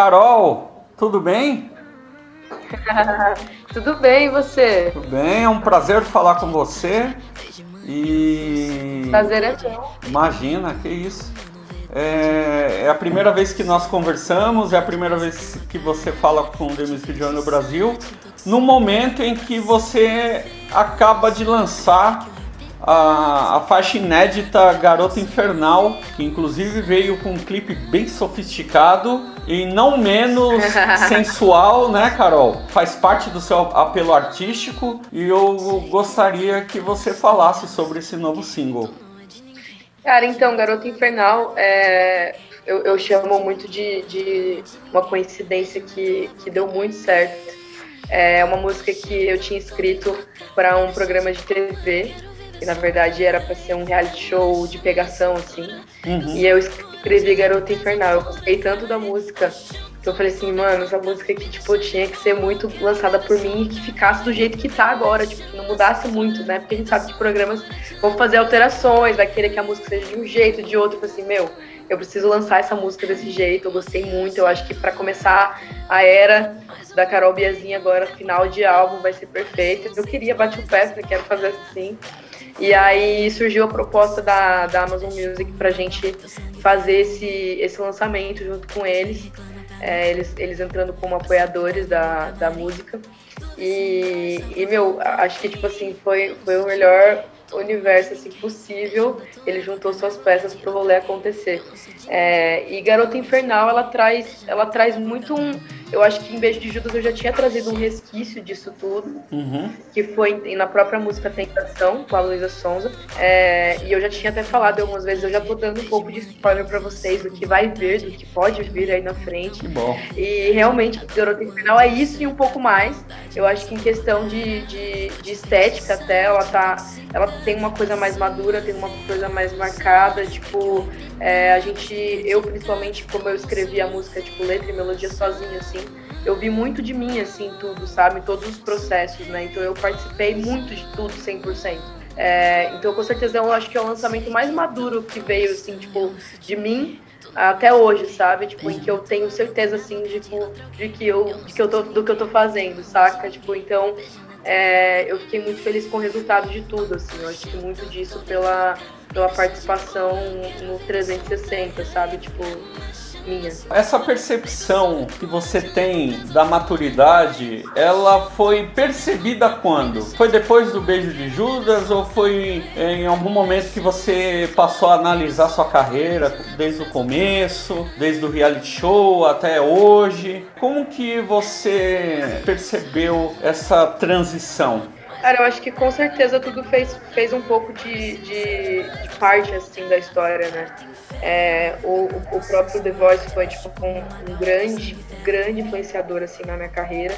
Carol, tudo bem? tudo bem, e você? Tudo bem, é um prazer falar com você. E. Prazer é meu. Imagina, que isso. É, é, a primeira vez que nós conversamos, é a primeira vez que você fala com o Demis João no Brasil, no momento em que você acaba de lançar a, a faixa inédita Garota Infernal, que inclusive veio com um clipe bem sofisticado e não menos sensual, né, Carol? Faz parte do seu apelo artístico e eu gostaria que você falasse sobre esse novo single. Cara, então, Garota Infernal, é, eu, eu, chamo muito de, de, uma coincidência que, que deu muito certo. É uma música que eu tinha escrito para um programa de TV que na verdade era para ser um reality show de pegação, assim. Uhum. E eu escrevi Garota Infernal. Eu gostei tanto da música que eu falei assim, mano, essa música aqui, tipo, tinha que ser muito lançada por mim e que ficasse do jeito que tá agora, tipo, que não mudasse muito, né? Porque a gente sabe que programas vão fazer alterações, vai querer que a música seja de um jeito, de outro. Eu falei assim, meu, eu preciso lançar essa música desse jeito, eu gostei muito, eu acho que para começar a era da Carol Biazinha agora, final de álbum, vai ser perfeito. Eu queria bater o pé, quero fazer assim. E aí surgiu a proposta da, da Amazon Music para a gente fazer esse, esse lançamento junto com eles. É, eles, eles entrando como apoiadores da, da música. E, e, meu, acho que, tipo assim, foi, foi o melhor universo assim, possível. Ele juntou suas peças para o rolê acontecer. É, e Garota Infernal, ela traz, ela traz muito um eu acho que em Beijo de Judas eu já tinha trazido um resquício disso tudo, uhum. que foi na própria música Tentação, com a Luísa Sonza. É, e eu já tinha até falado algumas vezes, eu já tô dando um pouco de spoiler pra vocês do que vai vir, do que pode vir aí na frente. Que bom. E realmente, Garota Infernal é isso e um pouco mais. Eu acho que em questão de, de, de estética até, ela tá. Ela tem uma coisa mais madura, tem uma coisa mais marcada, tipo, é, a gente, eu principalmente, como eu escrevi a música, tipo, letra e melodia sozinha, assim, eu vi muito de mim, assim, tudo, sabe? Todos os processos, né? Então eu participei muito de tudo 100%. É, então, com certeza, eu acho que é o lançamento mais maduro que veio, assim, tipo, de mim até hoje, sabe? Tipo, em que eu tenho certeza, assim, de, tipo, de que eu, de que eu tô, do que eu tô fazendo, saca? Tipo, então, é, eu fiquei muito feliz com o resultado de tudo, assim. Eu acho que muito disso pela, pela participação no 360, sabe? Tipo, minha. Essa percepção que você tem da maturidade, ela foi percebida quando? Foi depois do beijo de Judas ou foi em algum momento que você passou a analisar sua carreira desde o começo, desde o reality show até hoje? Como que você percebeu essa transição? Cara, eu acho que com certeza tudo fez, fez um pouco de, de, de parte, assim, da história, né? É, o, o próprio The Voice foi, tipo, um, um grande, grande influenciador, assim, na minha carreira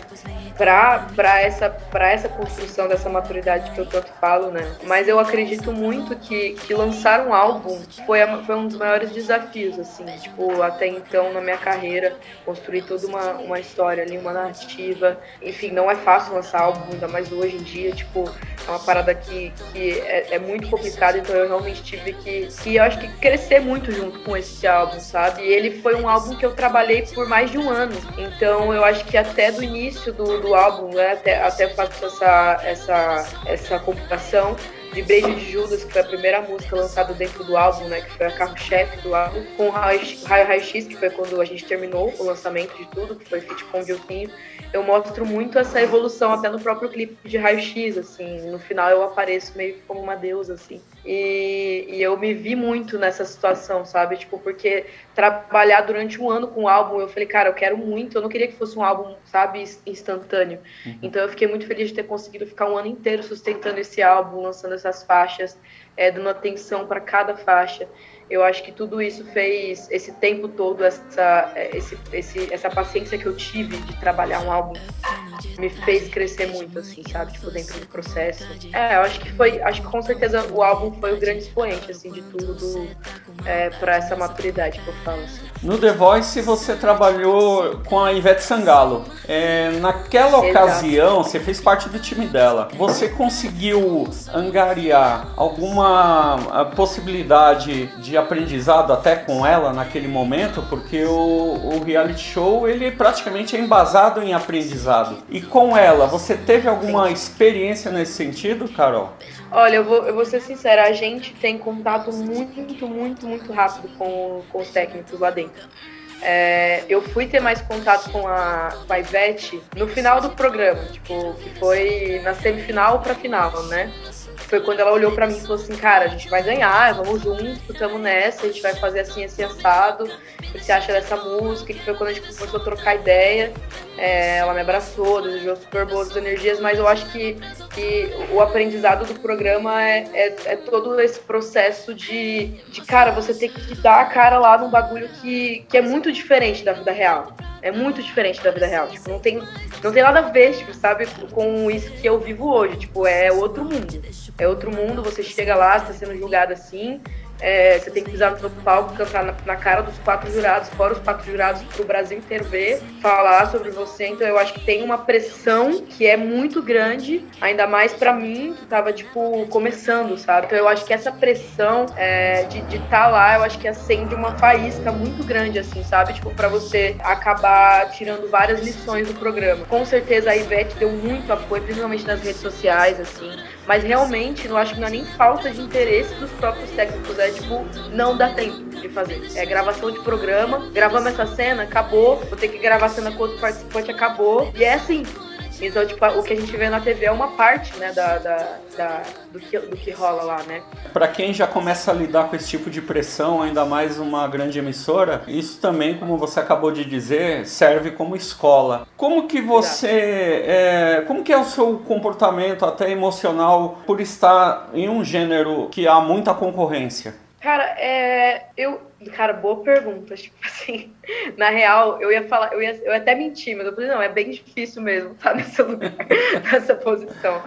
para essa, essa construção dessa maturidade que eu tanto falo, né? Mas eu acredito muito que, que lançar um álbum foi, a, foi um dos maiores desafios, assim, tipo, até então na minha carreira, construir toda uma, uma história ali, uma narrativa. Enfim, não é fácil lançar álbum, ainda mais hoje em dia, tipo, é uma parada que, que é, é muito complicada, então eu realmente tive que, que, eu acho que crescer muito junto com esse álbum, sabe? E ele foi um álbum que eu trabalhei por mais de um ano, então eu acho que até do início do, do álbum, né, até, até faço essa, essa, essa computação, de Beijo de Judas, que foi a primeira música lançada dentro do álbum, né? Que foi a carro-chefe do álbum, com Raio Raio X, que foi quando a gente terminou o lançamento de tudo, que foi feat com o Vilquinho eu mostro muito essa evolução até no próprio clipe de raio-x, assim. No final eu apareço meio como uma deusa, assim. E, e, eu me vi muito nessa situação, sabe? Tipo, porque trabalhar durante um ano com o álbum, eu falei, cara, eu quero muito. Eu não queria que fosse um álbum, sabe, instantâneo. Uhum. Então eu fiquei muito feliz de ter conseguido ficar um ano inteiro sustentando esse álbum, lançando essas faixas, é, dando atenção para cada faixa eu acho que tudo isso fez esse tempo todo essa esse, esse, essa paciência que eu tive de trabalhar um álbum me fez crescer muito, assim, sabe? Tipo, dentro do processo. É, eu acho que foi, acho que com certeza o álbum foi o grande expoente, assim, de tudo é, pra essa maturidade que eu falo, assim. No The Voice você trabalhou com a Ivete Sangalo. É, naquela Exato. ocasião, você fez parte do time dela. Você conseguiu angariar alguma possibilidade de aprendizado até com ela naquele momento? Porque o, o reality show ele praticamente é embasado em aprendizado. E com ela, você teve alguma experiência nesse sentido, Carol? Olha, eu vou, eu vou ser sincera, a gente tem contato muito, muito, muito, rápido com, com os técnicos lá dentro. É, eu fui ter mais contato com a, com a Ivete no final do programa, tipo, que foi na semifinal pra final, né? Foi quando ela olhou para mim e falou assim, cara, a gente vai ganhar, vamos juntos, estamos nessa, a gente vai fazer assim, esse assado, o que você acha dessa música? Que foi quando a gente começou a trocar ideia. É, ela me abraçou, desejou super boas energias, mas eu acho que, que o aprendizado do programa é, é, é, todo esse processo de, de, cara, você ter que dar a cara lá num bagulho que, que é muito diferente da vida real. É muito diferente da vida real. Tipo, não tem, não tem nada a ver, tipo, sabe, com isso que eu vivo hoje. Tipo, é outro mundo. É outro mundo, você chega lá, está sendo julgado assim, é, você tem que pisar no palco, cantar na, na, cara dos quatro jurados, fora os quatro jurados para o Brasil inteiro ver, falar sobre você. Então eu acho que tem uma pressão que é muito grande, ainda mais para mim, que tava, tipo, começando, sabe? Então eu acho que essa pressão é, de estar tá lá, eu acho que acende uma faísca muito grande, assim, sabe? Tipo, para você acabar tirando várias lições do programa. Com certeza a Ivete deu muito apoio, principalmente nas redes sociais, assim. Mas realmente, eu acho que não é nem falta de interesse dos próprios técnicos, é tipo, não dá tempo de fazer. É gravação de programa, gravamos essa cena, acabou, vou ter que gravar a cena com outro participante, acabou. E é assim, então, tipo, o que a gente vê na TV é uma parte, né, da, da, da, do, que, do que rola lá, né? Para quem já começa a lidar com esse tipo de pressão, ainda mais uma grande emissora, isso também, como você acabou de dizer, serve como escola. Como que você, é, como que é o seu comportamento até emocional por estar em um gênero que há muita concorrência? Cara, é, eu, cara, boa pergunta. Tipo assim, na real, eu ia falar, eu ia, eu até mentir, mas eu falei, não, é bem difícil mesmo estar nesse lugar, nessa posição.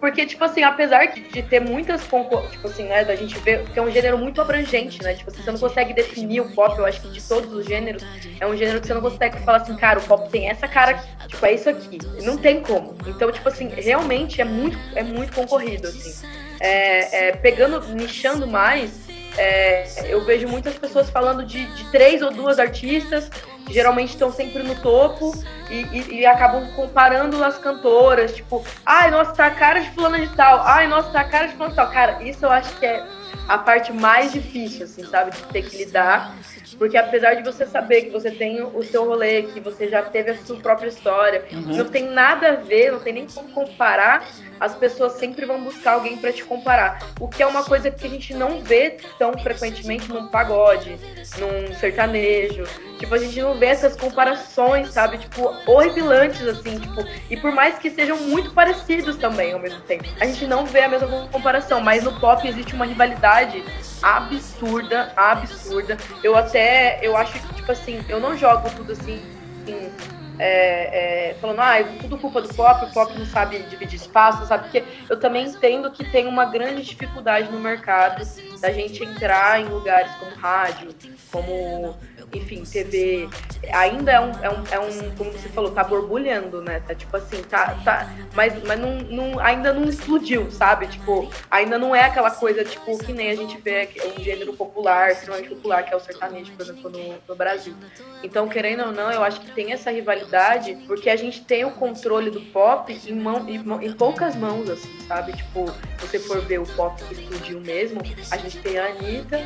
Porque, tipo assim, apesar de, de ter muitas tipo assim, né, da gente ver que é um gênero muito abrangente, né? Tipo, assim, você não consegue definir o pop, eu acho que de todos os gêneros, é um gênero que você não consegue falar assim, cara, o pop tem essa cara aqui, tipo, é isso aqui. Não tem como. Então, tipo assim, realmente é muito, é muito concorrido, assim. É, é, pegando, nichando mais, é, eu vejo muitas pessoas falando de, de, três ou duas artistas, que geralmente estão sempre no topo, e, e, e, acabam comparando as cantoras, tipo, ai, nossa, tá a cara de fulana de tal, ai, nossa, tá a cara de fulana de tal. Cara, isso eu acho que é a parte mais difícil, assim, sabe, de ter que lidar. Porque apesar de você saber que você tem o seu rolê, que você já teve a sua própria história, uhum. não tem nada a ver, não tem nem como comparar, as pessoas sempre vão buscar alguém para te comparar. O que é uma coisa que a gente não vê tão frequentemente num pagode, num sertanejo. Tipo, a gente não vê essas comparações, sabe? Tipo, horripilantes, assim, tipo, e por mais que sejam muito parecidos também ao mesmo tempo. A gente não vê a mesma comparação, mas no pop existe uma rivalidade absurda, absurda. Eu até, eu acho que, tipo assim, eu não jogo tudo assim, assim é, é, falando, ah, é tudo culpa do pop, o pop não sabe dividir espaço, sabe? Porque eu também entendo que tem uma grande dificuldade no mercado da gente entrar em lugares como rádio, como enfim, TV ainda é um, é um, é um, como você falou, tá borbulhando, né? Tá tipo assim, tá, tá mas, mas não, não, ainda não explodiu, sabe? Tipo, ainda não é aquela coisa, tipo, que nem a gente vê um gênero popular, extremamente popular, que é o sertanejo, por exemplo, no, no Brasil. Então, querendo ou não, eu acho que tem essa rivalidade, porque a gente tem o controle do pop em, mão, em, em poucas mãos, assim, sabe? Tipo, se você for ver o pop que explodiu mesmo, a gente tem a Anitta,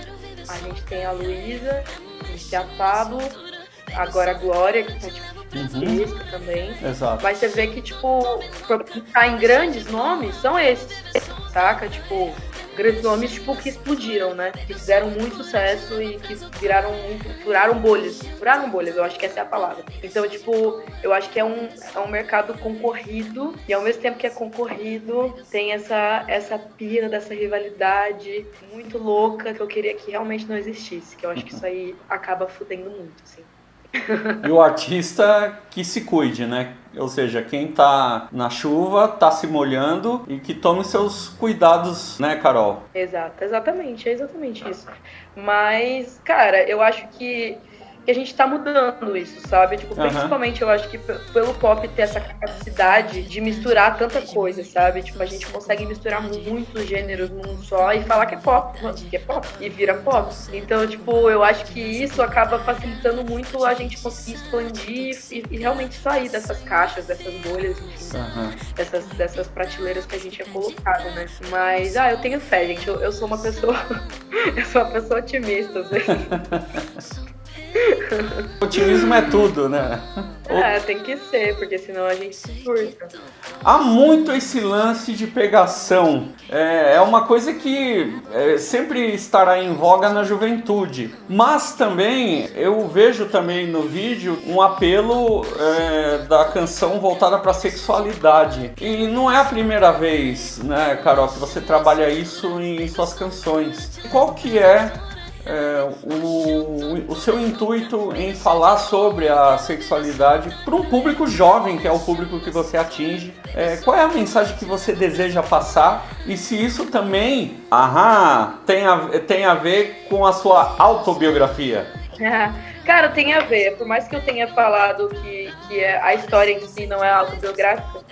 a gente tem a Luísa, a Pablo, agora a Glória, que tá tipo uhum. também. Exato. Mas você vê que, tipo, pra ficar em grandes nomes, são esses, saca? Tipo, grandes nomes tipo, que explodiram, né? Que fizeram muito sucesso e que viraram muito. furaram bolhas. Furaram bolhas, eu acho que essa é a palavra. Então, tipo, eu acho que é um, é um mercado concorrido e ao mesmo tempo que é concorrido, tem essa, essa pira dessa rivalidade muito louca que eu queria que realmente não existisse. Que eu acho que isso aí acaba fudendo muito, assim. E o artista que se cuide, né? Ou seja, quem tá na chuva tá se molhando e que tome seus cuidados, né, Carol? Exato, exatamente, é exatamente isso. Mas, cara, eu acho que que a gente tá mudando isso, sabe? Tipo, uhum. principalmente eu acho que pelo pop ter essa capacidade de misturar tanta coisa, sabe? Tipo, a gente consegue misturar muitos gêneros num só e falar que é pop, que é pop, e vira pop. Então, tipo, eu acho que isso acaba facilitando muito a gente conseguir expandir e, e realmente sair dessas caixas, dessas bolhas, enfim, uhum. dessas, dessas prateleiras que a gente é colocado, né? Mas, ah, eu tenho fé, gente. Eu, eu sou uma pessoa. eu sou uma pessoa otimista, assim. Otimismo é tudo, né? É, tem que ser, porque senão a gente se furta. Há muito esse lance de pegação. É, é uma coisa que é, sempre estará em voga na juventude. Mas também eu vejo também no vídeo um apelo é, da canção voltada para sexualidade. E não é a primeira vez, né, Carol, que você trabalha isso em suas canções. Qual que é é, o, o seu intuito em falar sobre a sexualidade para um público jovem, que é o público que você atinge. É, qual é a mensagem que você deseja passar e se isso também aham, tem, a, tem a ver com a sua autobiografia? Cara, tem a ver. Por mais que eu tenha falado que, que é, a história em si não é autobiográfica,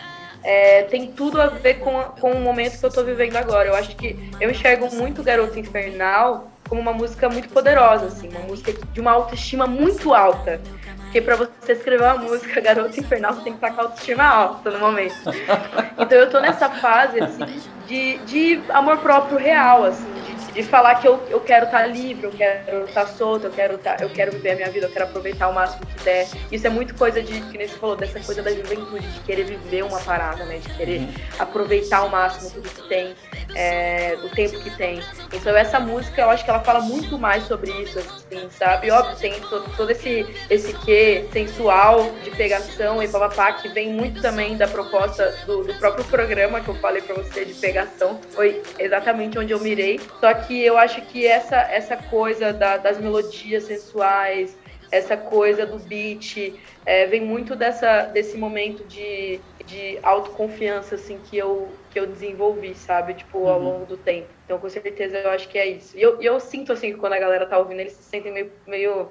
é, tem tudo a ver com, com o momento que eu tô vivendo agora. Eu acho que eu enxergo muito Garota Infernal como uma música muito poderosa, assim, uma música de uma autoestima muito alta. Porque para você escrever uma música Garota Infernal, você tem que estar com a autoestima alta no momento. Então eu tô nessa fase, assim, de, de amor próprio real, assim, de, de falar que eu, eu quero estar tá livre, eu quero estar tá solta, eu quero, tá, eu quero viver a minha vida, eu quero aproveitar o máximo que der. Isso é muito coisa de, que nem você falou, dessa coisa da juventude, de querer viver uma parada, né? De querer uhum. aproveitar ao máximo tudo que tem é, o tempo que tem. Então essa música, eu acho que ela fala muito mais sobre isso, assim, sabe? Óbvio, tem todo, todo esse, esse quê sensual de pegação e papapá, que vem muito também da proposta do, do próprio programa que eu falei pra você de pegação. Foi exatamente onde eu mirei. Só que eu acho que essa, essa coisa da, das melodias sensuais, essa coisa do beat, é, vem muito dessa, desse momento de, de autoconfiança, assim, que eu, que eu desenvolvi, sabe? Tipo, ao uhum. longo do tempo. Então, com certeza, eu acho que é isso. E eu, eu sinto, assim, que quando a galera tá ouvindo, eles se sentem meio, meio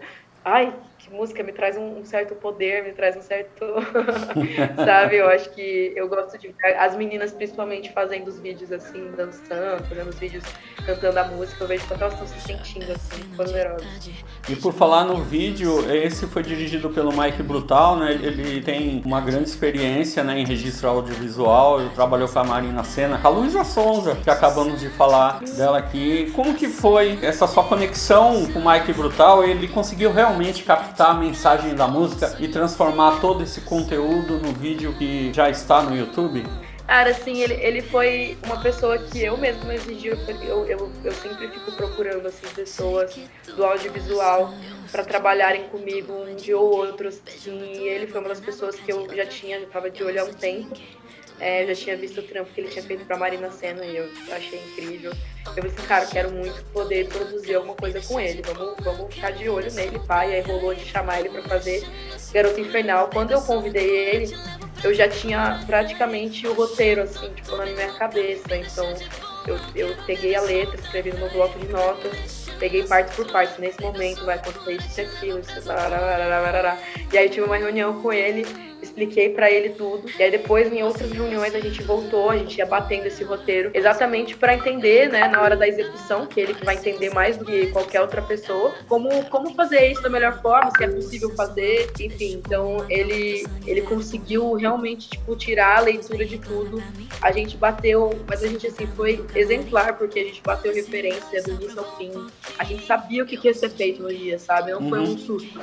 ai, que música me traz um, um certo poder, me traz um certo. sabe? Eu acho que eu gosto de ver as meninas, principalmente, fazendo os vídeos assim, dançando, fazendo os vídeos cantando a música. Eu vejo quanto elas estão se sentindo assim, poderosas. E por falar no vídeo, esse foi dirigido pelo Mike Brutal, né? Ele tem uma grande experiência né, em registro audiovisual. Ele trabalhou com a Marina Senna, com a Luísa Sonza, que acabamos de falar dela aqui. Como que foi essa sua conexão com o Mike Brutal? Ele conseguiu realmente captar a mensagem da música e transformar todo esse conteúdo no vídeo que já está no YouTube? Cara, assim, ele, ele foi uma pessoa que eu mesmo exigi, eu, eu, eu sempre fico procurando, assim, pessoas do audiovisual para trabalharem comigo um dia ou outro, assim, e ele foi uma das pessoas que eu já tinha, já tava de olho há um tempo, é, eu já tinha visto o trampo que ele tinha feito pra Marina Senna e eu achei incrível. Eu falei assim, cara, quero muito poder produzir alguma coisa com ele, vamos, vamos ficar de olho nele, pai. Aí rolou de chamar ele para fazer Garota Infernal. Quando eu convidei ele, eu já tinha praticamente o roteiro, assim, tipo, na minha cabeça. Então, eu, eu peguei a letra, escrevi no meu bloco de notas, peguei parte por parte. Nesse momento vai acontecer isso e aquilo, isso, e aí tive uma reunião com ele expliquei para ele tudo. E aí depois, em outras reuniões, a gente voltou, a gente ia batendo esse roteiro, exatamente para entender, né, na hora da execução, que ele que vai entender mais do que qualquer outra pessoa, como, como fazer isso da melhor forma, se é possível fazer, enfim. Então, ele, ele conseguiu realmente, tipo, tirar a leitura de tudo. A gente bateu, mas a gente, assim, foi exemplar, porque a gente bateu referência do início ao fim. A gente sabia o que ia ser feito no dia, sabe? Não foi um uhum. susto.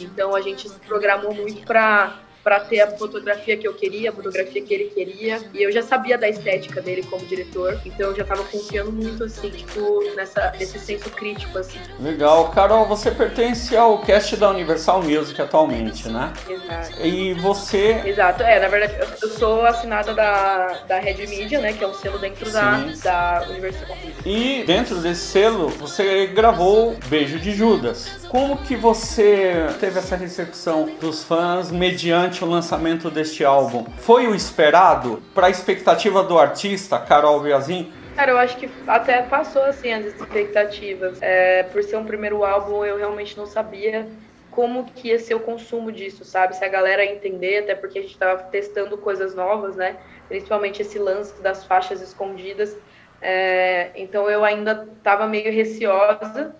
Então, a gente se programou muito para para ter a fotografia que eu queria, a fotografia que ele queria. E eu já sabia da estética dele como diretor, então eu já tava confiando muito, assim, tipo, nessa, nesse senso crítico, assim. Legal. Carol, você pertence ao cast da Universal Music atualmente, né? Exato. E você... Exato. É, na verdade, eu sou assinada da, da Red Media, né, que é um selo dentro da, da Universal Music. E dentro desse selo, você gravou Beijo de Judas. Como que você teve essa recepção dos fãs mediante o lançamento deste álbum? Foi o esperado para a expectativa do artista, Carol Biazin? Cara, eu acho que até passou assim as expectativas. É, por ser um primeiro álbum, eu realmente não sabia como que ia ser o consumo disso, sabe? Se a galera ia entender, até porque a gente estava testando coisas novas, né? Principalmente esse lance das faixas escondidas. É, então eu ainda estava meio receosa.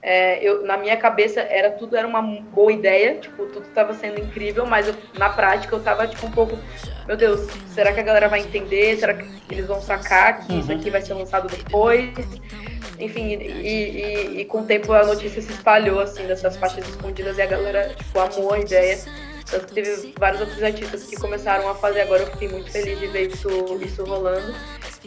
É, eu, na minha cabeça era tudo era uma boa ideia, tipo tudo estava sendo incrível, mas eu, na prática eu estava tipo um pouco, meu Deus, será que a galera vai entender? Será que eles vão sacar que uhum. isso aqui vai ser lançado depois? enfim, e, e, e, com o tempo a notícia se espalhou, assim, dessas faixas escondidas e a galera, tipo, amou a ideia. Tanto que teve vários outros artistas que começaram a fazer agora, eu fiquei muito feliz de ver isso, isso rolando.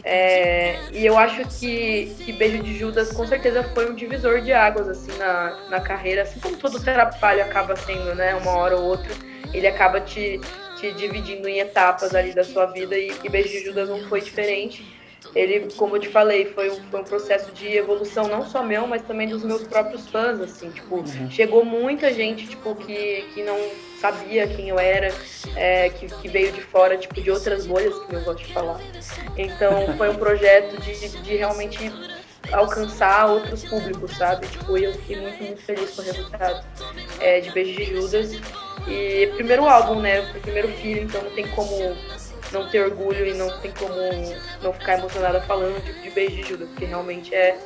É, e eu acho que, que Beijo de Judas com certeza foi um divisor de águas, assim, na, na carreira, assim como todo trabalho acaba sendo, né, uma hora ou outra, ele acaba te, te dividindo em etapas ali da sua vida e, e Beijo de Judas não foi diferente ele, como eu te falei, foi um, foi um processo de evolução não só meu, mas também dos meus próprios fãs, assim, tipo, uhum. chegou muita gente, tipo, que, que não sabia quem eu era, é, que, que veio de fora, tipo, de outras bolhas, que eu gosto de falar. Então, foi um projeto de, de realmente alcançar outros públicos, sabe? Tipo, eu fiquei muito, muito feliz com o resultado é, de Beijo de Judas. E primeiro álbum, né? Primeiro filho, então não tem como não ter orgulho e não tem como não ficar emocionada falando de, de Beijo de Judas, porque realmente é,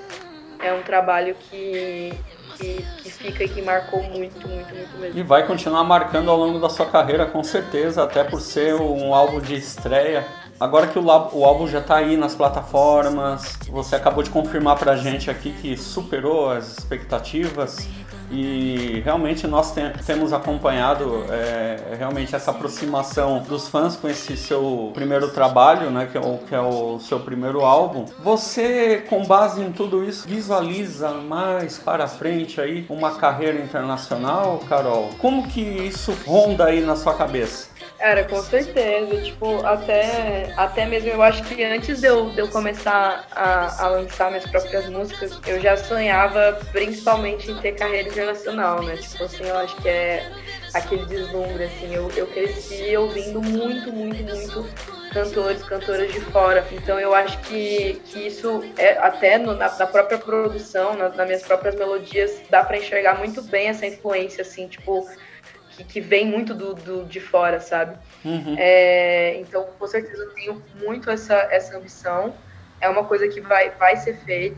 é um trabalho que, que, que, fica e que marcou muito, muito, muito mesmo. E vai continuar marcando ao longo da sua carreira, com certeza, até por ser um álbum de estreia. Agora que o, o álbum já está aí nas plataformas, você acabou de confirmar pra gente aqui que superou as expectativas e realmente nós tem, temos acompanhado é, realmente essa aproximação dos fãs com esse seu primeiro trabalho, né, que é, o, que é o seu primeiro álbum. Você, com base em tudo isso, visualiza mais para frente aí uma carreira internacional, Carol? Como que isso ronda aí na sua cabeça? Cara, com certeza. Tipo, até, até mesmo eu acho que antes de eu, de eu começar a, a lançar minhas próprias músicas, eu já sonhava principalmente em ter carreira internacional, né? Tipo assim, eu acho que é aquele deslumbre, assim. Eu, eu cresci ouvindo muito, muito, muito cantores, cantoras de fora. Então eu acho que, que isso é até no, na, na, própria produção, na, nas minhas próprias melodias, dá para enxergar muito bem essa influência, assim, tipo que, que vem muito do, do, de fora, sabe? Uhum. É, então, com certeza, eu tenho muito essa, essa ambição. É uma coisa que vai, vai ser feita.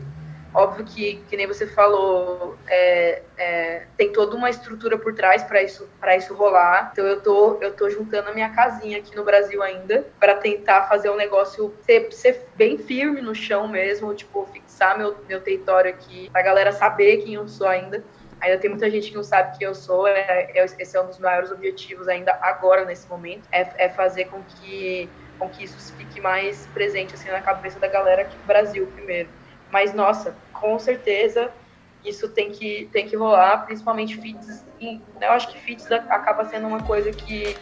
Óbvio que, que nem você falou, é, é, tem toda uma estrutura por trás para isso, isso rolar. Então eu tô, eu tô juntando a minha casinha aqui no Brasil ainda para tentar fazer um negócio ser, ser bem firme no chão mesmo, tipo, fixar meu, meu território aqui, pra galera saber quem eu sou ainda. Ainda tem muita gente que não sabe quem eu sou. É, é, esse é um dos maiores objetivos ainda agora, nesse momento. É, é, fazer com que, com que isso fique mais presente assim, na cabeça da galera aqui Brasil primeiro. Mas, nossa, com certeza isso tem que, tem que rolar, principalmente fits. Eu acho que fits acaba sendo uma coisa que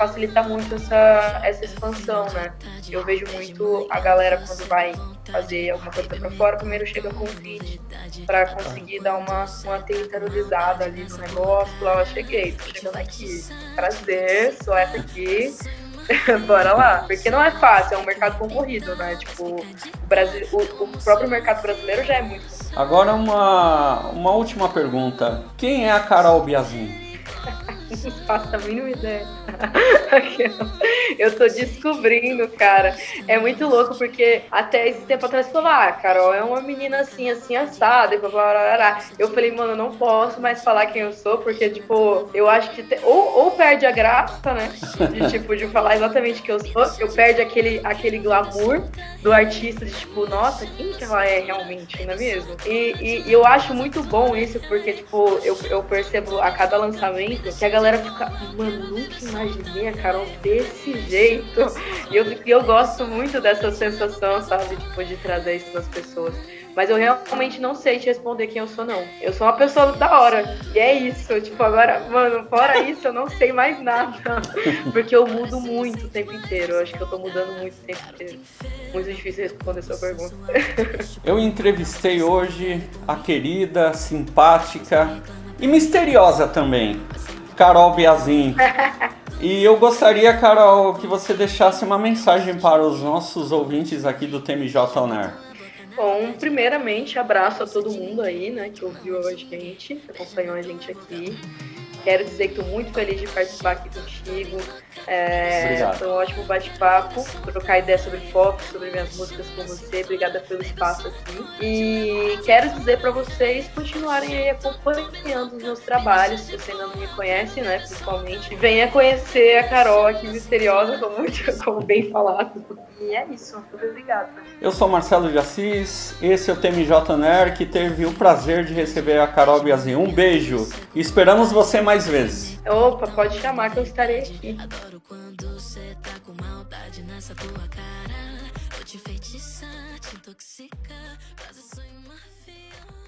facilita muito essa, essa expansão, né? Eu vejo muito a galera quando vai fazer alguma coisa para fora, primeiro chega com o feed para conseguir dar uma, uma territorializada ali no negócio. Lá, eu cheguei, tô chegando aqui. Prazer, sou essa aqui. Bora lá. Porque não é fácil, é um mercado concorrido, né? Tipo, o, Brasil, o, o próprio mercado brasileiro já é muito. Agora uma, uma última pergunta. Quem é a Carol Biazin? Não faço a mínima ideia. Eu tô descobrindo, cara. É muito louco, porque até esse tempo atrás você falou, ah, Carol é uma menina assim, assim, assada, e blá, blá, blá, blá. Eu falei, mano, eu não posso mais falar quem eu sou, porque, tipo, eu acho que. Te... Ou, ou perde a graça, né? De, tipo, de falar exatamente quem eu sou. Eu perde aquele, aquele glamour do artista, de, tipo, nossa, quem que ela é realmente, não é mesmo? E, e, e eu acho muito bom isso, porque, tipo, eu, eu percebo a cada lançamento que a galera fica, mano, nunca imaginei a Carol desse jeito. E eu, eu gosto muito dessa sensação, sabe? Tipo, de trazer isso das pessoas. Mas eu realmente não sei te responder quem eu sou, não. Eu sou uma pessoa da hora. E é isso. Tipo, agora, mano, fora isso, eu não sei mais nada. Porque eu mudo muito o tempo inteiro. Eu acho que eu tô mudando muito o tempo inteiro. Muito difícil responder sua pergunta. Eu entrevistei hoje a querida, simpática e misteriosa também, Carol Biazin. E eu gostaria, Carol, que você deixasse uma mensagem para os nossos ouvintes aqui do TMJ Oner. Bom, primeiramente, abraço a todo mundo aí, né, que ouviu a gente, que acompanhou a gente aqui. Quero dizer que estou muito feliz de participar aqui contigo. É, foi um ótimo bate-papo, trocar ideia sobre foco, sobre minhas músicas com você. Obrigada pelo espaço aqui. E quero dizer para vocês continuarem aí acompanhando os meus trabalhos, se você ainda não me conhece, né, principalmente. Venha conhecer a Carol aqui misteriosa, como, como bem falado. E é isso, muito obrigada. Eu sou Marcelo de Assis, esse é o TMJ Ner, que teve o prazer de receber a Carol Biazin. Um beijo esperamos você mais vezes. Opa, pode chamar que eu estarei aqui. Adoro quando você tá com maldade nessa tua cara. Vou te feitiçar, te intoxicar, quase sonho uma fila.